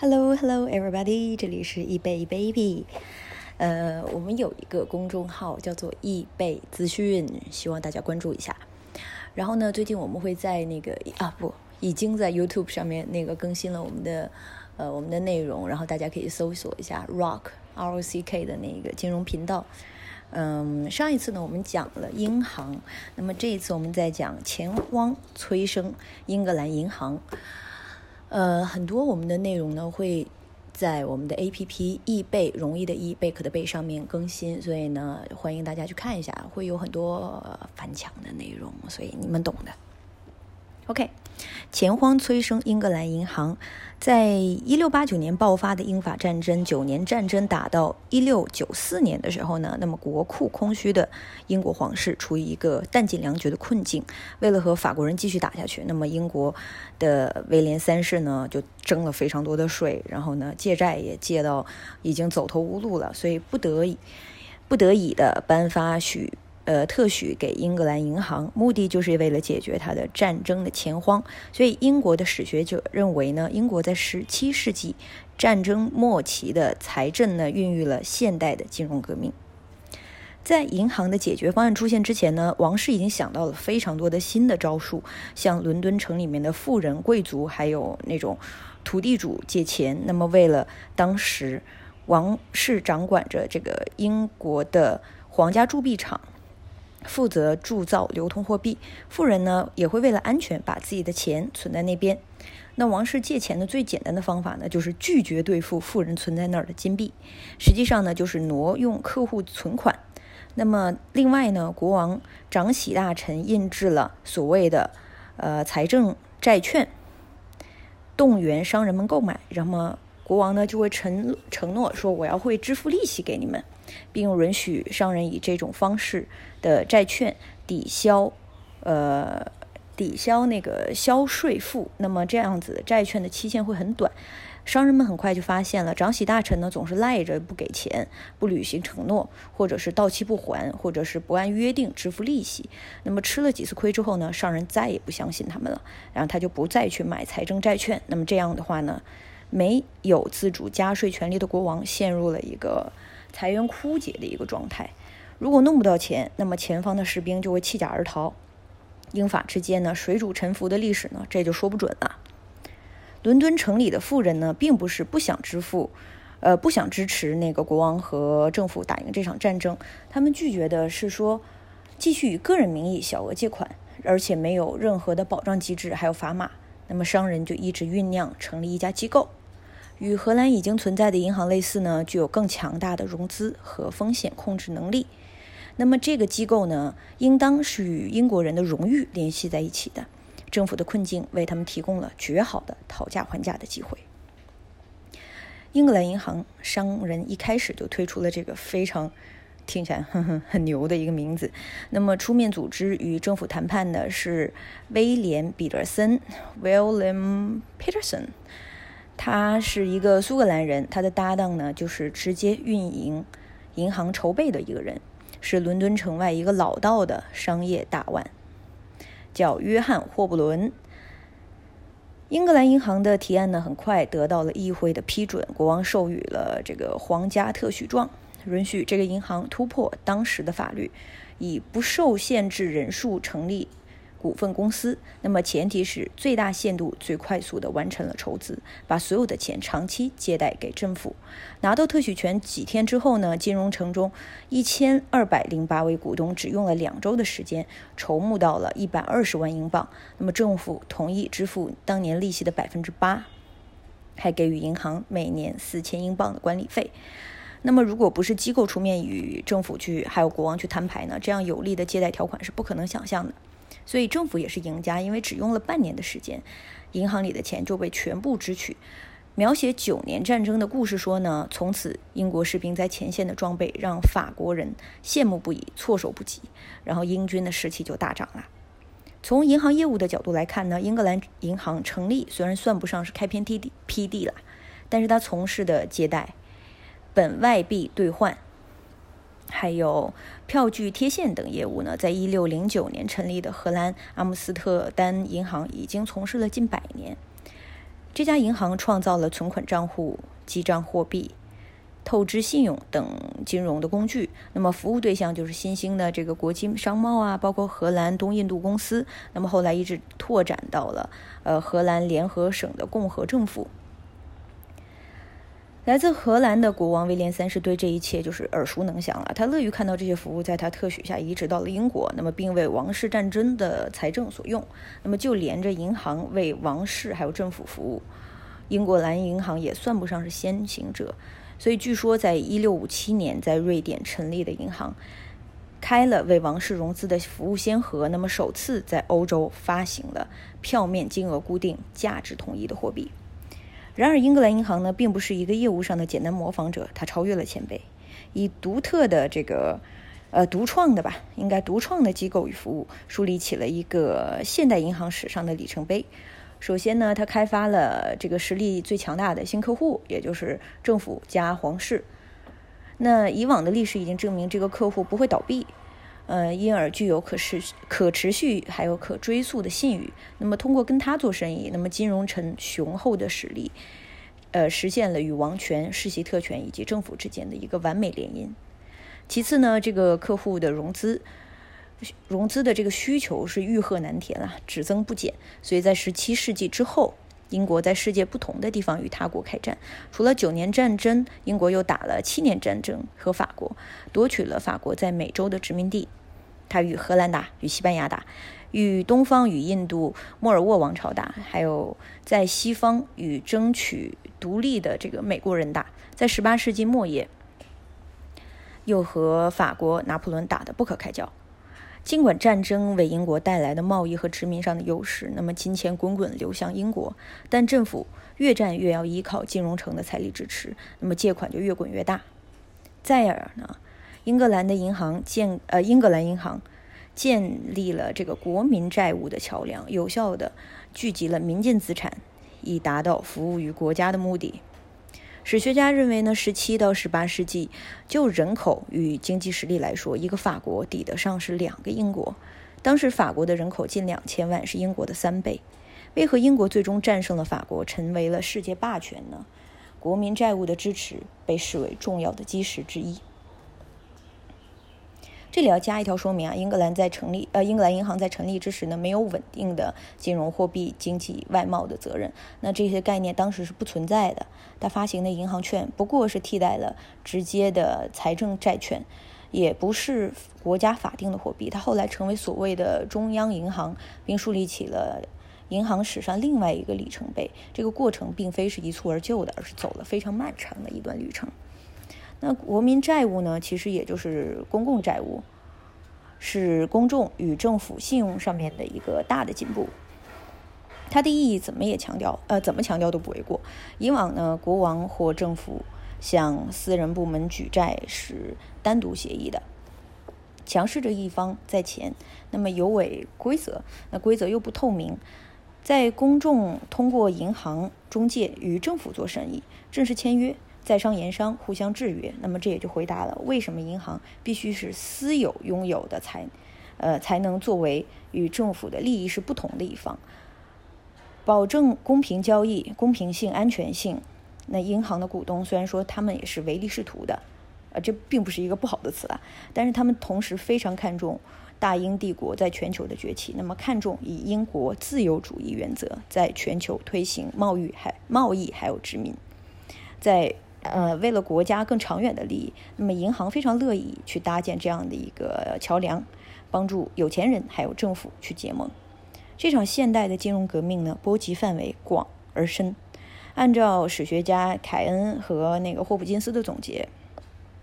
Hello, hello, everybody！这里是易贝 baby。呃，我们有一个公众号叫做易贝资讯，希望大家关注一下。然后呢，最近我们会在那个啊不，已经在 YouTube 上面那个更新了我们的呃我们的内容，然后大家可以搜索一下 Rock R O C K 的那个金融频道。嗯，上一次呢我们讲了英行，那么这一次我们在讲钱荒催生英格兰银行。呃，很多我们的内容呢会在我们的 A P P 易贝容易的易贝壳的贝上面更新，所以呢欢迎大家去看一下，会有很多翻墙的内容，所以你们懂的。OK，钱荒催生英格兰银行。在一六八九年爆发的英法战争，九年战争打到一六九四年的时候呢，那么国库空虚的英国皇室处于一个弹尽粮绝的困境。为了和法国人继续打下去，那么英国的威廉三世呢就征了非常多的税，然后呢借债也借到已经走投无路了，所以不得已不得已的颁发许。呃，特许给英格兰银行，目的就是为了解决它的战争的钱荒。所以，英国的史学者认为呢，英国在十七世纪战争末期的财政呢，孕育了现代的金融革命。在银行的解决方案出现之前呢，王室已经想到了非常多的新的招数，向伦敦城里面的富人、贵族还有那种土地主借钱。那么，为了当时王室掌管着这个英国的皇家铸币厂。负责铸造流通货币，富人呢也会为了安全把自己的钱存在那边。那王室借钱的最简单的方法呢，就是拒绝兑付富人存在那儿的金币，实际上呢就是挪用客户存款。那么另外呢，国王长喜大臣印制了所谓的呃财政债券，动员商人们购买，那么国王呢就会承承诺说我要会支付利息给你们。并允许商人以这种方式的债券抵消，呃，抵消那个消税负。那么这样子债券的期限会很短。商人们很快就发现了，长喜大臣呢总是赖着不给钱，不履行承诺，或者是到期不还，或者是不按约定支付利息。那么吃了几次亏之后呢，商人再也不相信他们了，然后他就不再去买财政债券。那么这样的话呢，没有自主加税权利的国王陷入了一个。财源枯竭的一个状态，如果弄不到钱，那么前方的士兵就会弃甲而逃。英法之间呢，水主沉浮的历史呢，这就说不准了。伦敦城里的富人呢，并不是不想支付，呃，不想支持那个国王和政府打赢这场战争，他们拒绝的是说继续以个人名义小额借款，而且没有任何的保障机制，还有砝码。那么商人就一直酝酿成立一家机构。与荷兰已经存在的银行类似呢，具有更强大的融资和风险控制能力。那么这个机构呢，应当是与英国人的荣誉联系在一起的。政府的困境为他们提供了绝好的讨价还价的机会。英格兰银行商人一开始就推出了这个非常听起来很 牛的一个名字。那么出面组织与政府谈判的是威廉·彼得森 （William Peterson）。他是一个苏格兰人，他的搭档呢就是直接运营银行筹备的一个人，是伦敦城外一个老道的商业大腕，叫约翰霍布伦。英格兰银行的提案呢很快得到了议会的批准，国王授予了这个皇家特许状，允许这个银行突破当时的法律，以不受限制人数成立。股份公司，那么前提是最大限度、最快速的完成了筹资，把所有的钱长期借贷给政府。拿到特许权几天之后呢，金融城中一千二百零八位股东只用了两周的时间筹募到了一百二十万英镑。那么政府同意支付当年利息的百分之八，还给予银行每年四千英镑的管理费。那么如果不是机构出面与政府去，还有国王去摊牌呢，这样有利的借贷条款是不可能想象的。所以政府也是赢家，因为只用了半年的时间，银行里的钱就被全部支取。描写九年战争的故事说呢，从此英国士兵在前线的装备让法国人羡慕不已，措手不及，然后英军的士气就大涨了。从银行业务的角度来看呢，英格兰银行成立虽然算不上是开篇辟地辟地了，但是他从事的借贷、本外币兑换。还有票据贴现等业务呢，在一六零九年成立的荷兰阿姆斯特丹银行已经从事了近百年。这家银行创造了存款账户、记账货币、透支信用等金融的工具。那么服务对象就是新兴的这个国际商贸啊，包括荷兰东印度公司。那么后来一直拓展到了呃荷兰联合省的共和政府。来自荷兰的国王威廉三世对这一切就是耳熟能详了。他乐于看到这些服务在他特许下移植到了英国，那么并为王室战争的财政所用。那么就连着银行为王室还有政府服务，英国兰银行也算不上是先行者。所以据说，在一六五七年在瑞典成立的银行，开了为王室融资的服务先河，那么首次在欧洲发行了票面金额固定、价值统一的货币。然而，英格兰银行呢，并不是一个业务上的简单模仿者，它超越了前辈，以独特的这个，呃，独创的吧，应该独创的机构与服务，树立起了一个现代银行史上的里程碑。首先呢，它开发了这个实力最强大的新客户，也就是政府加皇室。那以往的历史已经证明，这个客户不会倒闭。呃，因而具有可持可持续还有可追溯的信誉。那么，通过跟他做生意，那么金融城雄厚的实力，呃，实现了与王权、世袭特权以及政府之间的一个完美联姻。其次呢，这个客户的融资，融资的这个需求是欲壑难填啊，只增不减。所以在十七世纪之后，英国在世界不同的地方与他国开战。除了九年战争，英国又打了七年战争和法国，夺取了法国在美洲的殖民地。他与荷兰打，与西班牙打，与东方与印度莫尔沃王朝打，还有在西方与争取独立的这个美国人打。在十八世纪末叶，又和法国拿破仑打得不可开交。尽管战争为英国带来的贸易和殖民上的优势，那么金钱滚滚流向英国，但政府越战越要依靠金融城的财力支持，那么借款就越滚越大。再而呢？英格兰的银行建呃，英格兰银行建立了这个国民债务的桥梁，有效的聚集了民间资产，以达到服务于国家的目的。史学家认为呢，十七到十八世纪，就人口与经济实力来说，一个法国抵得上是两个英国。当时法国的人口近两千万，是英国的三倍。为何英国最终战胜了法国，成为了世界霸权呢？国民债务的支持被视为重要的基石之一。这里要加一条说明啊，英格兰在成立，呃，英格兰银行在成立之时呢，没有稳定的金融、货币、经济、外贸的责任，那这些概念当时是不存在的。它发行的银行券不过是替代了直接的财政债券，也不是国家法定的货币。它后来成为所谓的中央银行，并树立起了银行史上另外一个里程碑。这个过程并非是一蹴而就的，而是走了非常漫长的一段旅程。那国民债务呢？其实也就是公共债务，是公众与政府信用上面的一个大的进步。它的意义怎么也强调，呃，怎么强调都不为过。以往呢，国王或政府向私人部门举债是单独协议的，强势的一方在前，那么有违规则，那规则又不透明，在公众通过银行中介与政府做生意，正式签约。在商言商，互相制约，那么这也就回答了为什么银行必须是私有拥有的才，呃，才能作为与政府的利益是不同的一方，保证公平交易、公平性、安全性。那银行的股东虽然说他们也是唯利是图的，呃，这并不是一个不好的词啊，但是他们同时非常看重大英帝国在全球的崛起，那么看重以英国自由主义原则在全球推行贸易还贸易还有殖民，在。呃，为了国家更长远的利益，那么银行非常乐意去搭建这样的一个桥梁，帮助有钱人还有政府去结盟。这场现代的金融革命呢，波及范围广而深。按照史学家凯恩和那个霍普金斯的总结，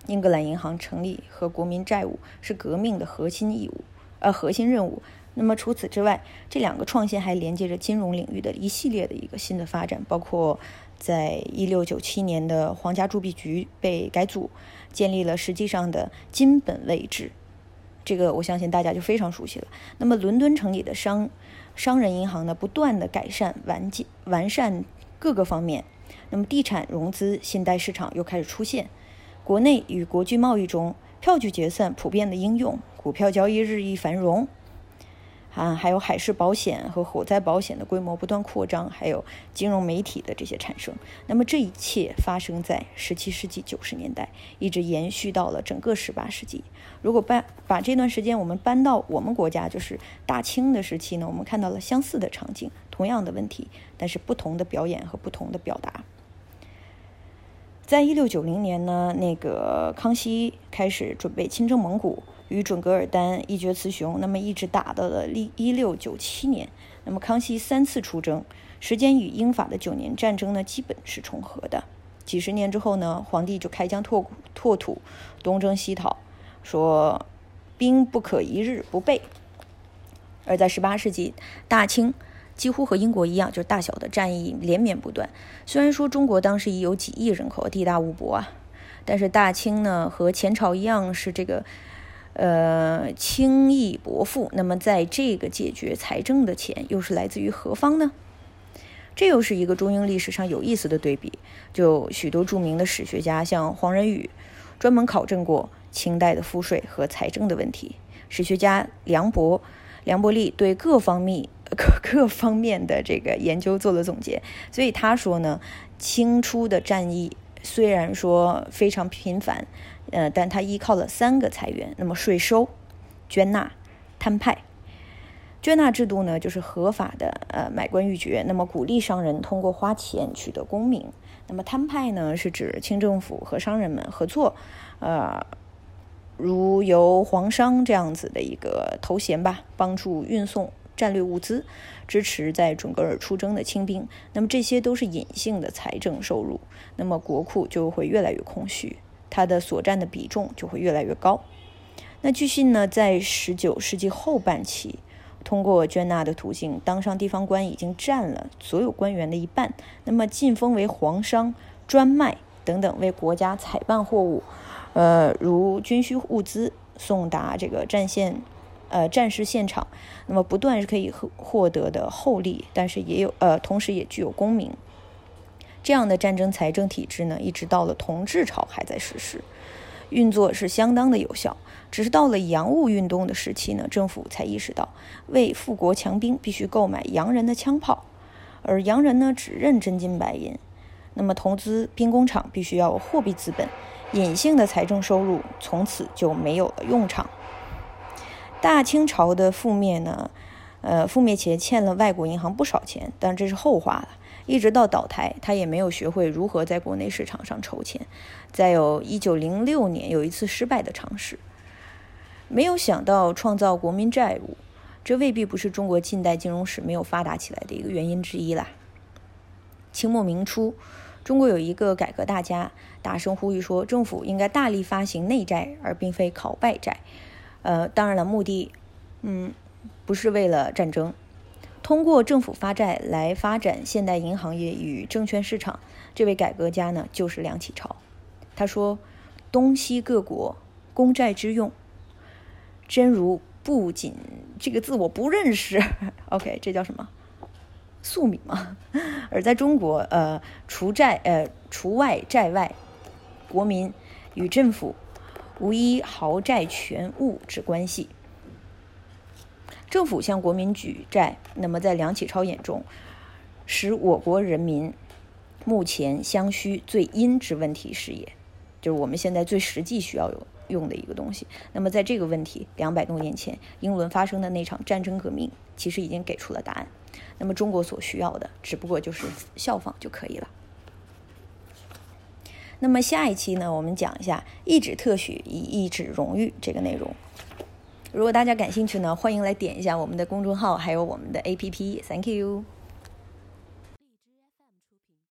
英格兰银行成立和国民债务是革命的核心义务，呃，核心任务。那么除此之外，这两个创新还连接着金融领域的一系列的一个新的发展，包括。在一六九七年的皇家铸币局被改组，建立了实际上的金本位制，这个我相信大家就非常熟悉了。那么伦敦城里的商商人银行呢，不断的改善完建完善各个方面。那么地产融资信贷市场又开始出现，国内与国际贸易中票据结算普遍的应用，股票交易日益繁荣。啊，还有海事保险和火灾保险的规模不断扩张，还有金融媒体的这些产生。那么这一切发生在十七世纪九十年代，一直延续到了整个十八世纪。如果搬把这段时间我们搬到我们国家，就是大清的时期呢，我们看到了相似的场景，同样的问题，但是不同的表演和不同的表达。在一六九零年呢，那个康熙开始准备亲征蒙古。与准噶尔丹一决雌雄，那么一直打到了一一六九七年。那么康熙三次出征，时间与英法的九年战争呢，基本是重合的。几十年之后呢，皇帝就开疆拓拓土，东征西讨，说兵不可一日不备。而在十八世纪，大清几乎和英国一样，就是大小的战役连绵不断。虽然说中国当时已有几亿人口，地大物博啊，但是大清呢和前朝一样是这个。呃，轻易薄赋。那么，在这个解决财政的钱又是来自于何方呢？这又是一个中英历史上有意思的对比。就许多著名的史学家，像黄仁宇，专门考证过清代的赋税和财政的问题。史学家梁博、梁伯利对各方面各各方面的这个研究做了总结，所以他说呢，清初的战役虽然说非常频繁。呃，但他依靠了三个财源，那么税收、捐纳、摊派。捐纳制度呢，就是合法的呃买官鬻爵，那么鼓励商人通过花钱取得功名。那么摊派呢，是指清政府和商人们合作，呃，如由皇商这样子的一个头衔吧，帮助运送战略物资，支持在准格尔出征的清兵。那么这些都是隐性的财政收入，那么国库就会越来越空虚。它的所占的比重就会越来越高。那据信呢，在十九世纪后半期，通过捐纳的途径当上地方官已经占了所有官员的一半。那么晋封为皇商、专卖等等，为国家采办货物，呃，如军需物资送达这个战线，呃，战事现场，那么不断是可以获获得的厚利，但是也有呃，同时也具有功名。这样的战争财政体制呢，一直到了同治朝还在实施，运作是相当的有效。只是到了洋务运动的时期呢，政府才意识到，为富国强兵必须购买洋人的枪炮，而洋人呢只认真金白银。那么投资兵工厂必须要有货币资本，隐性的财政收入从此就没有了用场。大清朝的覆灭呢，呃，覆灭前欠了外国银行不少钱，但这是后话了。一直到倒台，他也没有学会如何在国内市场上筹钱。再有一九零六年有一次失败的尝试，没有想到创造国民债务，这未必不是中国近代金融史没有发达起来的一个原因之一啦。清末明初，中国有一个改革大家大声呼吁说，政府应该大力发行内债，而并非考外债。呃，当然了，目的，嗯，不是为了战争。通过政府发债来发展现代银行业与证券市场，这位改革家呢就是梁启超。他说：“东西各国公债之用，真如不仅这个字我不认识。OK，这叫什么？粟米吗？而在中国，呃，除债呃除外债外，国民与政府无一毫债权物之关系。”政府向国民举债，那么在梁启超眼中，使我国人民目前相需最殷之问题是也，就是我们现在最实际需要有用的一个东西。那么在这个问题，两百多年前英伦发生的那场战争革命，其实已经给出了答案。那么中国所需要的，只不过就是效仿就可以了。那么下一期呢，我们讲一下一纸特许以一纸荣誉这个内容。如果大家感兴趣呢，欢迎来点一下我们的公众号，还有我们的 APP。Thank you。